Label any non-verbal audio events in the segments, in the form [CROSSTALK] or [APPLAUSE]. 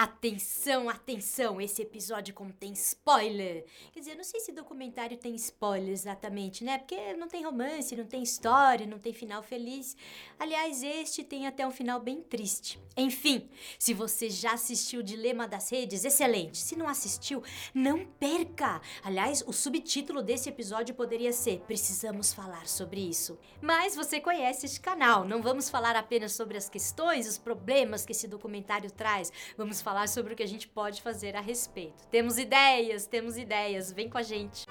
Atenção, atenção, esse episódio contém spoiler. Quer dizer, eu não sei se documentário tem spoiler exatamente, né? Porque não tem romance, não tem história, não tem final feliz. Aliás, este tem até um final bem triste. Enfim, se você já assistiu o Dilema das Redes, excelente. Se não assistiu, não perca. Aliás, o subtítulo desse episódio poderia ser Precisamos falar sobre isso. Mas você conhece este canal, não vamos falar apenas sobre as questões, os problemas que esse documentário traz. Vamos falar sobre o que a gente pode fazer a respeito. Temos ideias, temos ideias, vem com a gente.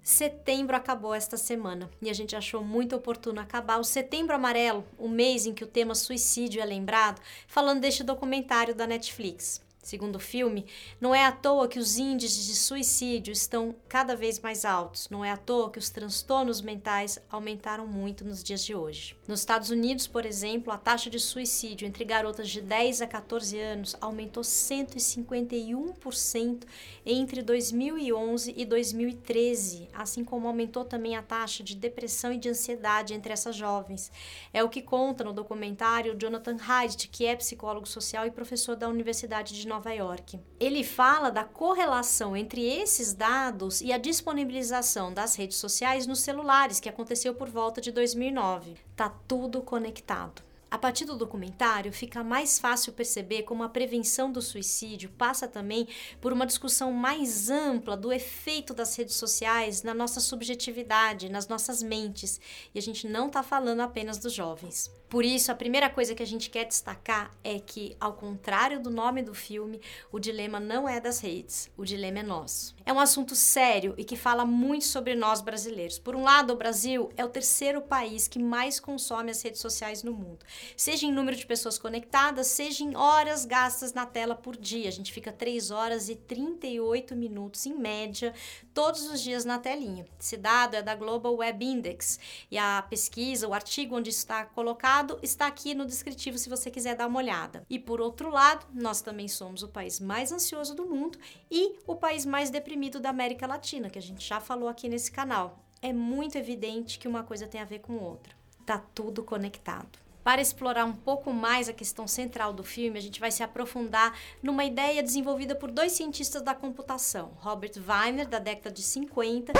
Setembro acabou esta semana e a gente achou muito oportuno acabar o Setembro Amarelo, o mês em que o tema suicídio é lembrado, falando deste documentário da Netflix. Segundo o filme, não é à toa que os índices de suicídio estão cada vez mais altos, não é à toa que os transtornos mentais aumentaram muito nos dias de hoje. Nos Estados Unidos, por exemplo, a taxa de suicídio entre garotas de 10 a 14 anos aumentou 151% entre 2011 e 2013, assim como aumentou também a taxa de depressão e de ansiedade entre essas jovens. É o que conta no documentário Jonathan Haidt, que é psicólogo social e professor da Universidade de Nova York. Ele fala da correlação entre esses dados e a disponibilização das redes sociais nos celulares, que aconteceu por volta de 2009. Tá tudo conectado. A partir do documentário, fica mais fácil perceber como a prevenção do suicídio passa também por uma discussão mais ampla do efeito das redes sociais na nossa subjetividade, nas nossas mentes. E a gente não está falando apenas dos jovens. Por isso, a primeira coisa que a gente quer destacar é que, ao contrário do nome do filme, o dilema não é das redes, o dilema é nosso. É um assunto sério e que fala muito sobre nós brasileiros. Por um lado, o Brasil é o terceiro país que mais consome as redes sociais no mundo, seja em número de pessoas conectadas, seja em horas gastas na tela por dia. A gente fica 3 horas e 38 minutos, em média, todos os dias na telinha. Esse dado é da Global Web Index e a pesquisa, o artigo onde está colocado, está aqui no descritivo se você quiser dar uma olhada. E por outro lado, nós também somos o país mais ansioso do mundo e o país mais deprimido da América Latina, que a gente já falou aqui nesse canal. É muito evidente que uma coisa tem a ver com outra. Tá tudo conectado. Para explorar um pouco mais a questão central do filme, a gente vai se aprofundar numa ideia desenvolvida por dois cientistas da computação, Robert Wiener, da década de 50.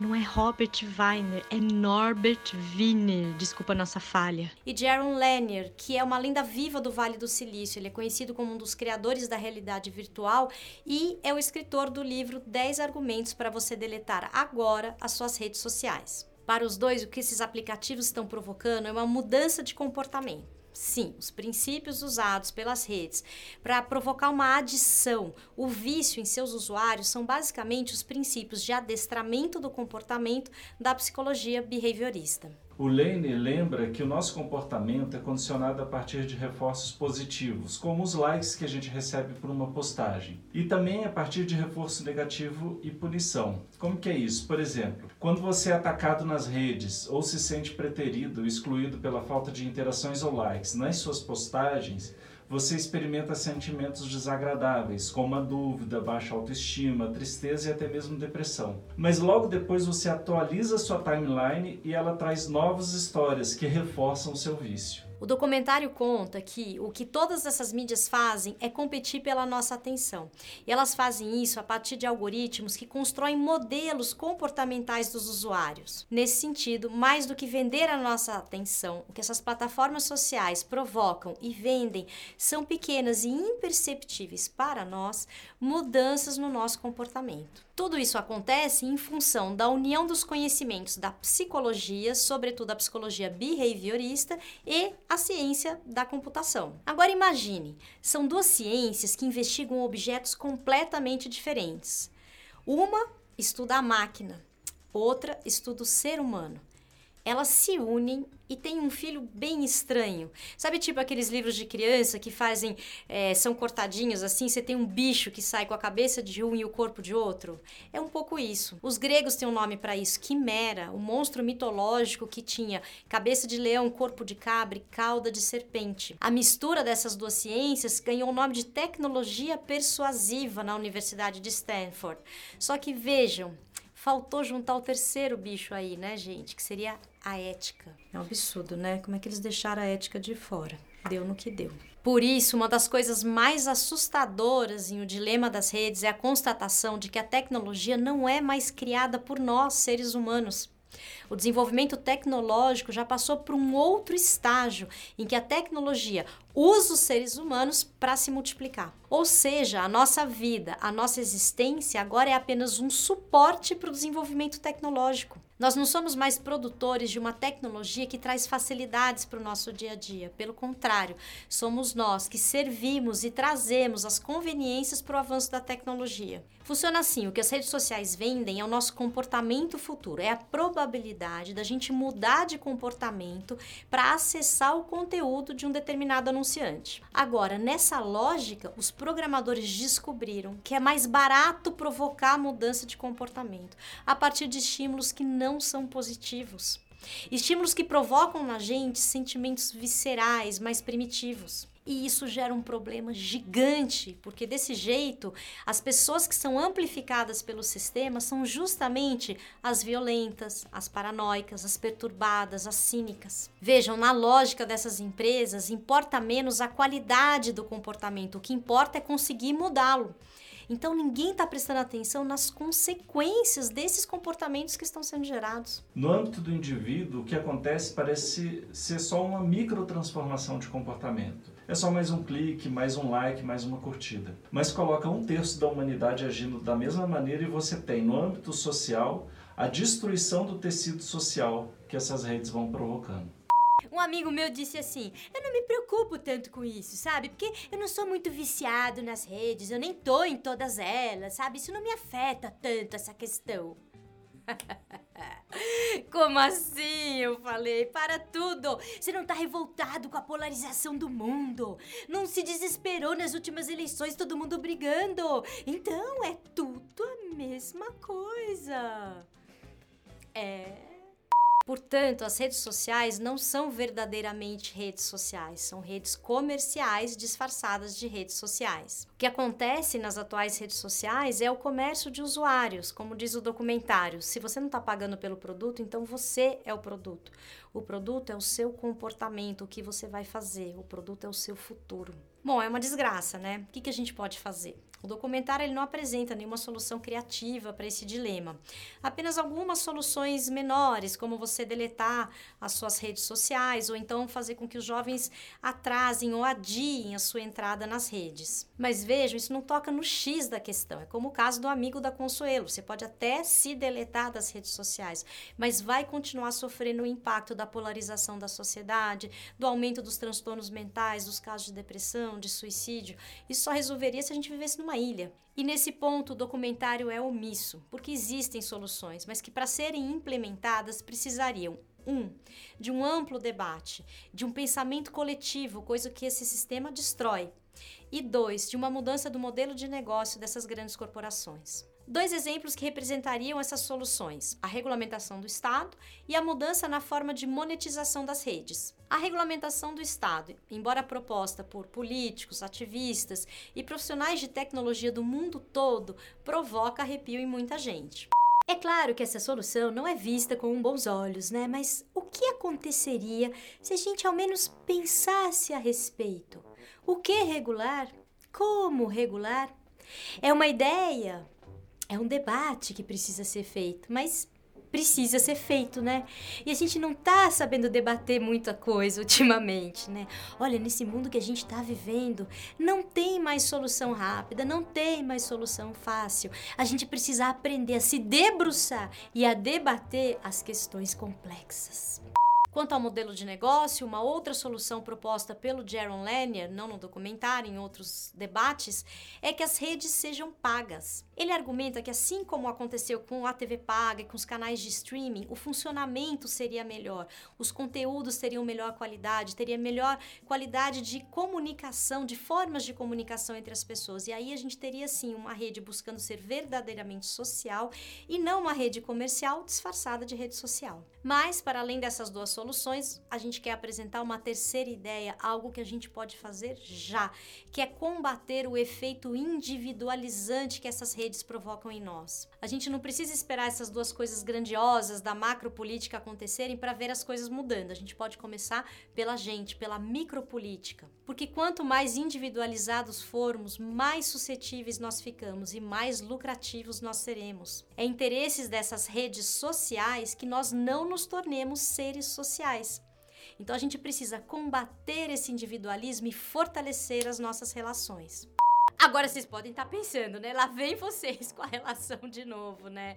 Não é Robert Wiener, é Norbert Wiener, desculpa a nossa falha. E Jaron Lanier, que é uma lenda viva do Vale do Silício. Ele é conhecido como um dos criadores da realidade virtual e é o escritor do livro 10 argumentos para você deletar agora as suas redes sociais. Para os dois, o que esses aplicativos estão provocando é uma mudança de comportamento. Sim, os princípios usados pelas redes para provocar uma adição, o vício em seus usuários são basicamente os princípios de adestramento do comportamento da psicologia behaviorista. O Lane lembra que o nosso comportamento é condicionado a partir de reforços positivos, como os likes que a gente recebe por uma postagem, e também a partir de reforço negativo e punição. Como que é isso? Por exemplo, quando você é atacado nas redes ou se sente preterido excluído pela falta de interações ou likes nas suas postagens, você experimenta sentimentos desagradáveis, como a dúvida, baixa autoestima, tristeza e até mesmo depressão. Mas logo depois você atualiza sua timeline e ela traz novas histórias que reforçam seu vício. O documentário conta que o que todas essas mídias fazem é competir pela nossa atenção. E elas fazem isso a partir de algoritmos que constroem modelos comportamentais dos usuários. Nesse sentido, mais do que vender a nossa atenção, o que essas plataformas sociais provocam e vendem são pequenas e imperceptíveis para nós mudanças no nosso comportamento. Tudo isso acontece em função da união dos conhecimentos da psicologia, sobretudo a psicologia behaviorista, e a ciência da computação. Agora imagine, são duas ciências que investigam objetos completamente diferentes. Uma estuda a máquina, outra estuda o ser humano elas se unem e têm um filho bem estranho. Sabe, tipo aqueles livros de criança que fazem, é, são cortadinhos assim, você tem um bicho que sai com a cabeça de um e o corpo de outro? É um pouco isso. Os gregos têm um nome para isso, quimera, o um monstro mitológico que tinha cabeça de leão, corpo de cabra e cauda de serpente. A mistura dessas duas ciências ganhou o nome de tecnologia persuasiva na Universidade de Stanford. Só que vejam, Faltou juntar o terceiro bicho aí, né, gente? Que seria a ética. É um absurdo, né? Como é que eles deixaram a ética de fora? Deu no que deu. Por isso, uma das coisas mais assustadoras em O Dilema das Redes é a constatação de que a tecnologia não é mais criada por nós, seres humanos. O desenvolvimento tecnológico já passou por um outro estágio em que a tecnologia usa os seres humanos para se multiplicar. Ou seja, a nossa vida, a nossa existência agora é apenas um suporte para o desenvolvimento tecnológico. Nós não somos mais produtores de uma tecnologia que traz facilidades para o nosso dia a dia. Pelo contrário, somos nós que servimos e trazemos as conveniências para o avanço da tecnologia. Funciona assim: o que as redes sociais vendem é o nosso comportamento futuro, é a probabilidade da gente mudar de comportamento para acessar o conteúdo de um determinado anunciante. Agora, nessa lógica, os programadores descobriram que é mais barato provocar a mudança de comportamento a partir de estímulos que não não são positivos. Estímulos que provocam na gente sentimentos viscerais, mais primitivos. E isso gera um problema gigante, porque desse jeito, as pessoas que são amplificadas pelo sistema são justamente as violentas, as paranoicas, as perturbadas, as cínicas. Vejam, na lógica dessas empresas, importa menos a qualidade do comportamento, o que importa é conseguir mudá-lo. Então ninguém está prestando atenção nas consequências desses comportamentos que estão sendo gerados. No âmbito do indivíduo, o que acontece parece ser só uma microtransformação de comportamento. É só mais um clique, mais um like, mais uma curtida. Mas coloca um terço da humanidade agindo da mesma maneira e você tem, no âmbito social, a destruição do tecido social que essas redes vão provocando. Um amigo meu disse assim: Eu não me preocupo tanto com isso, sabe? Porque eu não sou muito viciado nas redes, eu nem tô em todas elas, sabe? Isso não me afeta tanto essa questão. [LAUGHS] Como assim? Eu falei, para tudo! Você não tá revoltado com a polarização do mundo? Não se desesperou nas últimas eleições, todo mundo brigando? Então é tudo a mesma coisa. É. Portanto, as redes sociais não são verdadeiramente redes sociais, são redes comerciais disfarçadas de redes sociais. O que acontece nas atuais redes sociais é o comércio de usuários, como diz o documentário. Se você não está pagando pelo produto, então você é o produto. O produto é o seu comportamento, o que você vai fazer. O produto é o seu futuro. Bom, é uma desgraça, né? O que, a gente pode fazer? O documentário ele não apresenta nenhuma solução criativa para esse dilema. Apenas algumas soluções menores, como você deletar as suas redes sociais ou então fazer com que os jovens atrasem ou adiem a sua entrada nas redes. Mas vejam, isso não toca no X da questão. É como o caso do amigo da Consuelo. Você pode até se deletar das redes sociais, mas vai continuar sofrendo o impacto da polarização da sociedade, do aumento dos transtornos mentais, dos casos de depressão, de suicídio. Isso só resolveria se a gente vivesse numa ilha. E nesse ponto o documentário é omisso, porque existem soluções, mas que para serem implementadas precisariam um, de um amplo debate, de um pensamento coletivo, coisa que esse sistema destrói. E dois, de uma mudança do modelo de negócio dessas grandes corporações. Dois exemplos que representariam essas soluções: a regulamentação do Estado e a mudança na forma de monetização das redes. A regulamentação do Estado, embora proposta por políticos, ativistas e profissionais de tecnologia do mundo todo, provoca arrepio em muita gente. É claro que essa solução não é vista com bons olhos, né? Mas o que aconteceria se a gente ao menos pensasse a respeito? O que regular? Como regular? É uma ideia, é um debate que precisa ser feito, mas precisa ser feito, né? E a gente não tá sabendo debater muita coisa [LAUGHS] ultimamente, né? Olha, nesse mundo que a gente tá vivendo, não tem mais solução rápida, não tem mais solução fácil. A gente precisa aprender a se debruçar e a debater as questões complexas. Quanto ao modelo de negócio, uma outra solução proposta pelo Jaron Lanier, não no documentário, em outros debates, é que as redes sejam pagas. Ele argumenta que, assim como aconteceu com a TV paga e com os canais de streaming, o funcionamento seria melhor, os conteúdos teriam melhor qualidade, teria melhor qualidade de comunicação, de formas de comunicação entre as pessoas. E aí a gente teria, sim, uma rede buscando ser verdadeiramente social e não uma rede comercial disfarçada de rede social. Mas, para além dessas duas soluções, soluções, a gente quer apresentar uma terceira ideia, algo que a gente pode fazer já, que é combater o efeito individualizante que essas redes provocam em nós. A gente não precisa esperar essas duas coisas grandiosas da macropolítica acontecerem para ver as coisas mudando. A gente pode começar pela gente, pela micropolítica. Porque quanto mais individualizados formos, mais suscetíveis nós ficamos e mais lucrativos nós seremos. É interesses dessas redes sociais que nós não nos tornemos seres sociais. Então a gente precisa combater esse individualismo e fortalecer as nossas relações. Agora vocês podem estar pensando, né? Lá vem vocês com a relação de novo, né?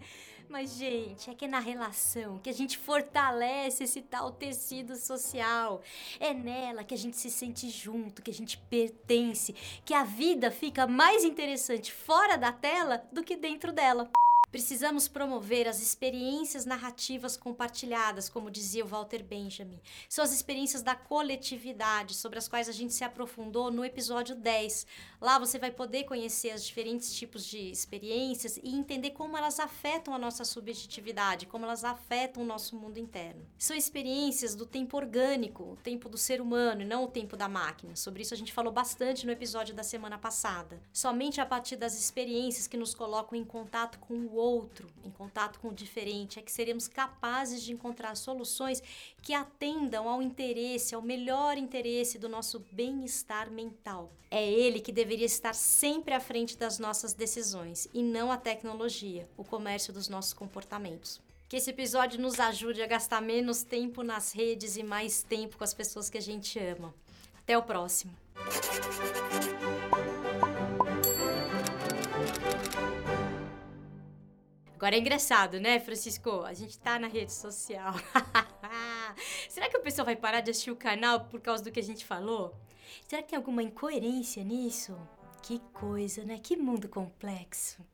Mas, gente, é que é na relação que a gente fortalece esse tal tecido social. É nela que a gente se sente junto, que a gente pertence, que a vida fica mais interessante fora da tela do que dentro dela. Precisamos promover as experiências narrativas compartilhadas, como dizia o Walter Benjamin. São as experiências da coletividade, sobre as quais a gente se aprofundou no episódio 10. Lá você vai poder conhecer os diferentes tipos de experiências e entender como elas afetam a nossa subjetividade, como elas afetam o nosso mundo interno. São experiências do tempo orgânico, o tempo do ser humano e não o tempo da máquina. Sobre isso a gente falou bastante no episódio da semana passada. Somente a partir das experiências que nos colocam em contato com o outro, em contato com o diferente, é que seremos capazes de encontrar soluções que atendam ao interesse, ao melhor interesse do nosso bem-estar mental. É ele que deveria estar sempre à frente das nossas decisões e não a tecnologia, o comércio dos nossos comportamentos. Que esse episódio nos ajude a gastar menos tempo nas redes e mais tempo com as pessoas que a gente ama. Até o próximo! Agora é engraçado, né, Francisco? A gente tá na rede social. [LAUGHS] Será que o pessoal vai parar de assistir o canal por causa do que a gente falou? Será que tem alguma incoerência nisso? Que coisa, né? Que mundo complexo.